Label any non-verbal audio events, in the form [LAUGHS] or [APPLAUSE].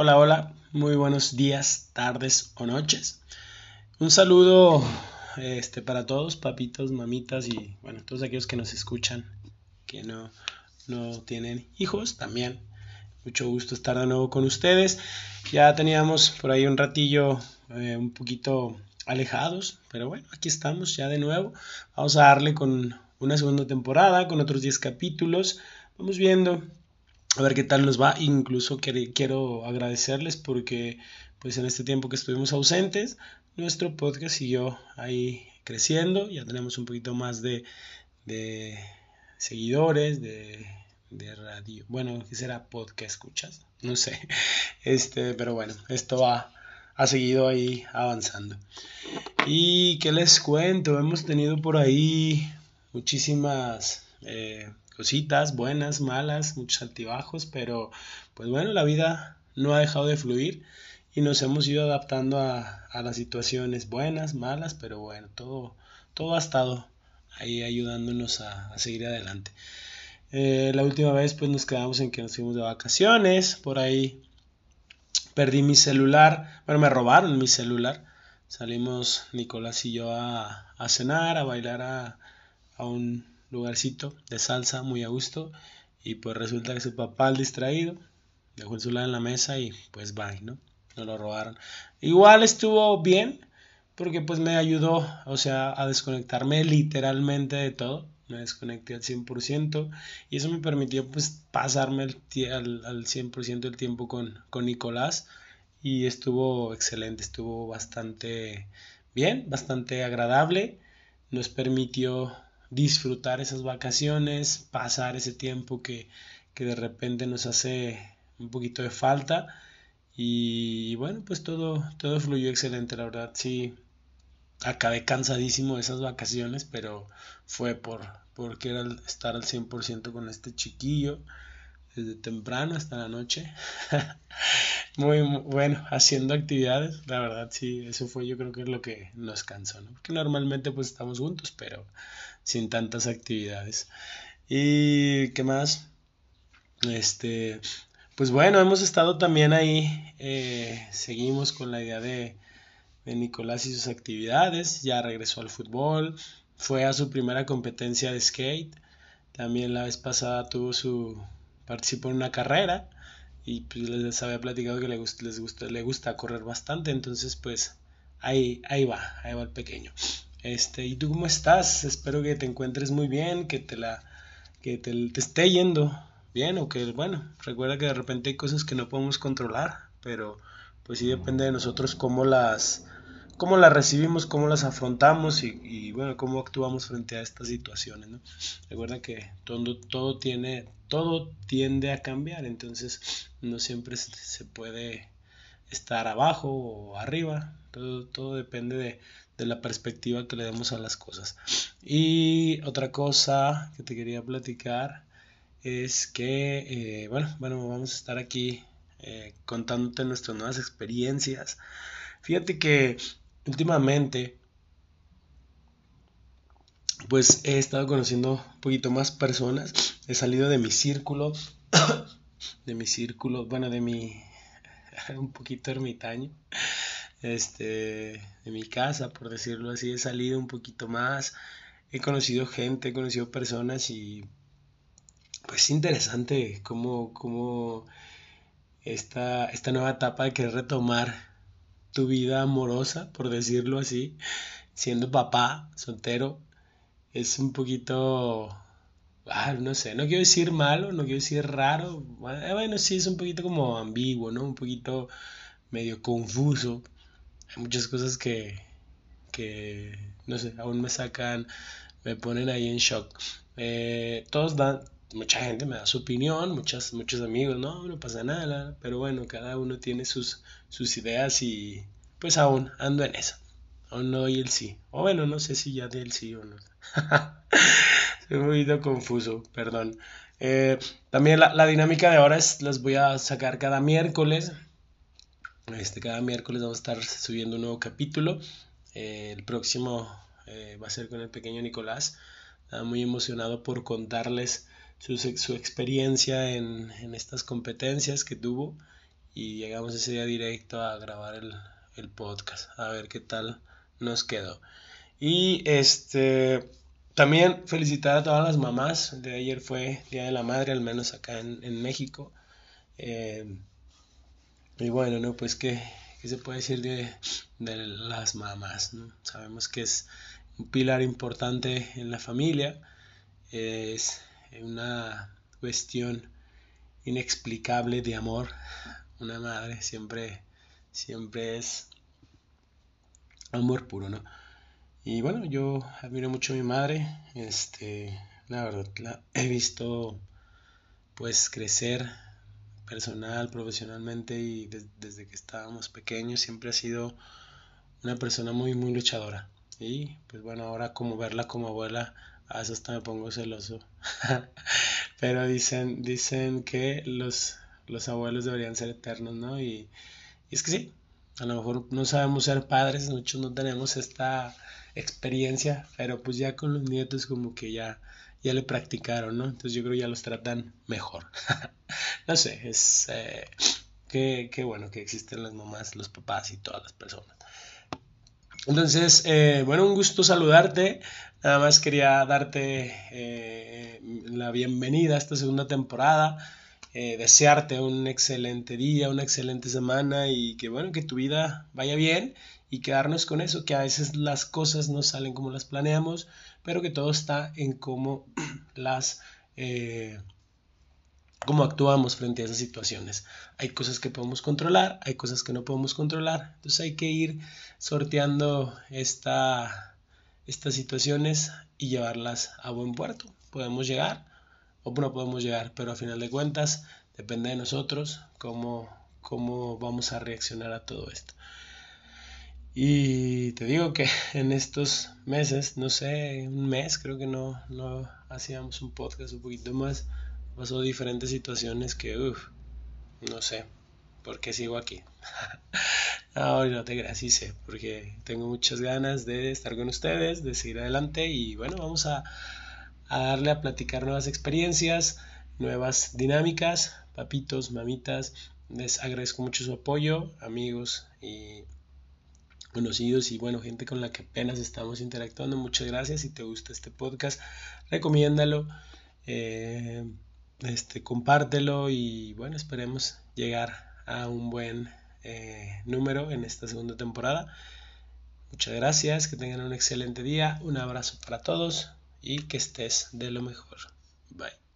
Hola, hola, muy buenos días, tardes o noches. Un saludo este, para todos, papitos, mamitas y bueno, todos aquellos que nos escuchan, que no, no tienen hijos también. Mucho gusto estar de nuevo con ustedes. Ya teníamos por ahí un ratillo eh, un poquito alejados, pero bueno, aquí estamos ya de nuevo. Vamos a darle con una segunda temporada, con otros 10 capítulos. Vamos viendo a ver qué tal nos va. Incluso quiero agradecerles porque pues en este tiempo que estuvimos ausentes, nuestro podcast siguió ahí creciendo. Ya tenemos un poquito más de, de seguidores, de, de, radio. Bueno, ¿qué será podcast escuchas? No sé. [LAUGHS] Este, pero bueno, esto va, ha seguido ahí avanzando. Y qué les cuento, hemos tenido por ahí muchísimas eh, cositas buenas, malas, muchos altibajos, pero pues bueno, la vida no ha dejado de fluir y nos hemos ido adaptando a, las situaciones buenas, malas, pero bueno, todo, todo ha estado ahí ayudándonos a, seguir adelante. Eh, la última vez pues nos quedamos en que nos fuimos de vacaciones, por ahí perdí mi celular, bueno, me robaron mi celular, salimos Nicolás y yo a, a cenar, a bailar a, a un lugarcito de salsa muy a gusto y pues resulta que su papá al distraído dejó el celular en la mesa y pues bye, ¿no? No lo robaron. Igual estuvo bien porque pues me ayudó, o sea, a desconectarme literalmente de todo. Me desconecté al 100% y eso me permitió pues pasarme al, al, 100% del tiempo con, con Nicolás y estuvo excelente, estuvo bastante bien, bastante agradable. Nos permitió disfrutar esas vacaciones, pasar ese tiempo que, de repente nos hace un poquito de falta. Y, bueno, pues todo, todo fluyó excelente, la verdad. Sí, acabé cansadísimo de esas vacaciones, pero fue por porque era estar al 100% con este chiquillo desde temprano hasta la noche. [LAUGHS] muy, bueno, haciendo actividades, la verdad sí, eso fue yo creo que es lo que nos cansó, ¿no? Porque normalmente pues estamos juntos, pero sin tantas actividades. ¿Y qué más? Este, pues bueno, hemos estado también ahí, eh, seguimos con la idea de, de Nicolás y sus actividades, ya regresó al fútbol, fue a su primera competencia de skate, también la vez pasada tuvo su participó en una carrera y pues les había platicado que le gusta, les gusta, le gusta correr bastante, entonces pues ahí, ahí va, ahí va el pequeño. Este, ¿y tú cómo estás? Espero que te encuentres muy bien, que te la que te, te esté yendo bien o que bueno, recuerda que de repente hay cosas que no podemos controlar, pero pues sí depende de nosotros cómo las cómo las recibimos, cómo las afrontamos y, bueno, cómo actuamos frente a estas situaciones, ¿no? Recuerda que todo, todo tiene, todo tiende a cambiar, entonces no siempre se puede estar abajo o arriba, todo, todo depende de, de la perspectiva que le demos a las cosas. Y otra cosa que te quería platicar es que, eh, bueno, bueno, vamos a estar aquí eh, contándote nuestras nuevas experiencias. Fíjate que últimamente pues he estado conociendo un poquito más personas, he salido de mi círculo, [COUGHS] de mi círculo, bueno, de mi [LAUGHS] un poquito ermitaño, este, de mi casa, por decirlo así, he salido un poquito más, he conocido gente, he conocido personas y pues es interesante cómo, cómo esta, esta nueva etapa de querer retomar tu vida amorosa, por decirlo así, siendo papá, soltero, es un poquito, ah, no sé, no quiero decir malo, no quiero decir raro, bueno, sí es un poquito como ambiguo, ¿no? Un poquito medio confuso. Hay muchas cosas que, que no sé, aún me sacan, me ponen ahí en shock. Eh, todos dan, mucha gente me da su opinión, muchas, muchos amigos, no, no pasa nada, pero bueno, cada uno tiene sus, sus ideas y pues aún ando en eso. Aún no doy el sí. O bueno, no sé si ya di el sí o no. [LAUGHS] Estoy muy confuso, perdón. Eh, también la, dinámica de ahora es, las voy a sacar cada miércoles. Este, cada miércoles vamos a estar subiendo un nuevo capítulo. Eh, el próximo eh, va a ser con el pequeño Nicolás. muy emocionado por contarles su, su experiencia en, en, estas competencias que tuvo y llegamos ese día directo a grabar el, el podcast, a ver qué tal nos quedó. Y este también felicitar a todas las mamás. De ayer fue Día de la Madre, al menos acá en, México. Eh, y bueno, ¿no? Pues qué, se puede decir de, las mamás, Sabemos que es un pilar importante en la familia. Es una cuestión inexplicable de amor. Una madre siempre, siempre es amor puro, ¿no? Y bueno, yo admiro mucho a mi madre, este, la verdad, la he visto pues crecer personal, profesionalmente y desde que estábamos pequeños siempre ha sido una persona muy, muy luchadora. Y pues bueno, ahora como verla como abuela, a eso hasta me pongo celoso. [LAUGHS] Pero dicen, dicen que los, los abuelos deberían ser eternos, ¿no? Y, y es que sí, a lo mejor no sabemos ser padres, muchos no tenemos esta experiencia, pero pues ya con los nietos como que ya, ya le practicaron, ¿no? Entonces yo creo que ya los tratan mejor. [LAUGHS] no sé, es eh, que, bueno que existen las mamás, los papás y todas las personas. Entonces, eh, bueno, un gusto saludarte. Nada más quería darte eh, la bienvenida a esta segunda temporada. desearte un excelente día, una excelente semana y que bueno, que tu vida vaya bien y quedarnos con eso, que a veces las cosas no salen como las planeamos, pero que todo está en cómo [CLEARS THROAT] las... Eh, cómo actuamos frente a esas situaciones. Hay cosas que podemos controlar, hay cosas que no podemos controlar, entonces hay que ir sorteando esta, estas situaciones y llevarlas a buen puerto. Podemos llegar o no podemos llegar, pero a final de cuentas depende de nosotros cómo, cómo vamos a reaccionar a todo esto. Y te digo que [LAUGHS] en estos meses, no sé, un mes creo que no, no hacíamos un podcast un poquito más. Pasó diferentes situaciones que, uff, no sé, por qué sigo aquí. [LAUGHS] no, no te creas, porque tengo muchas ganas de estar con ustedes, de seguir adelante y bueno, vamos a, a darle a platicar nuevas experiencias, nuevas dinámicas, papitos, mamitas. Les agradezco mucho su apoyo, amigos y conocidos y bueno, gente con la que apenas estamos interactuando. Muchas gracias. Si te gusta este podcast, recomiéndalo, eh, este, compártelo y bueno, esperemos llegar a un buen eh, número en esta segunda temporada. Muchas gracias, que tengan un excelente día, un abrazo para todos y que estés de lo mejor. Bye.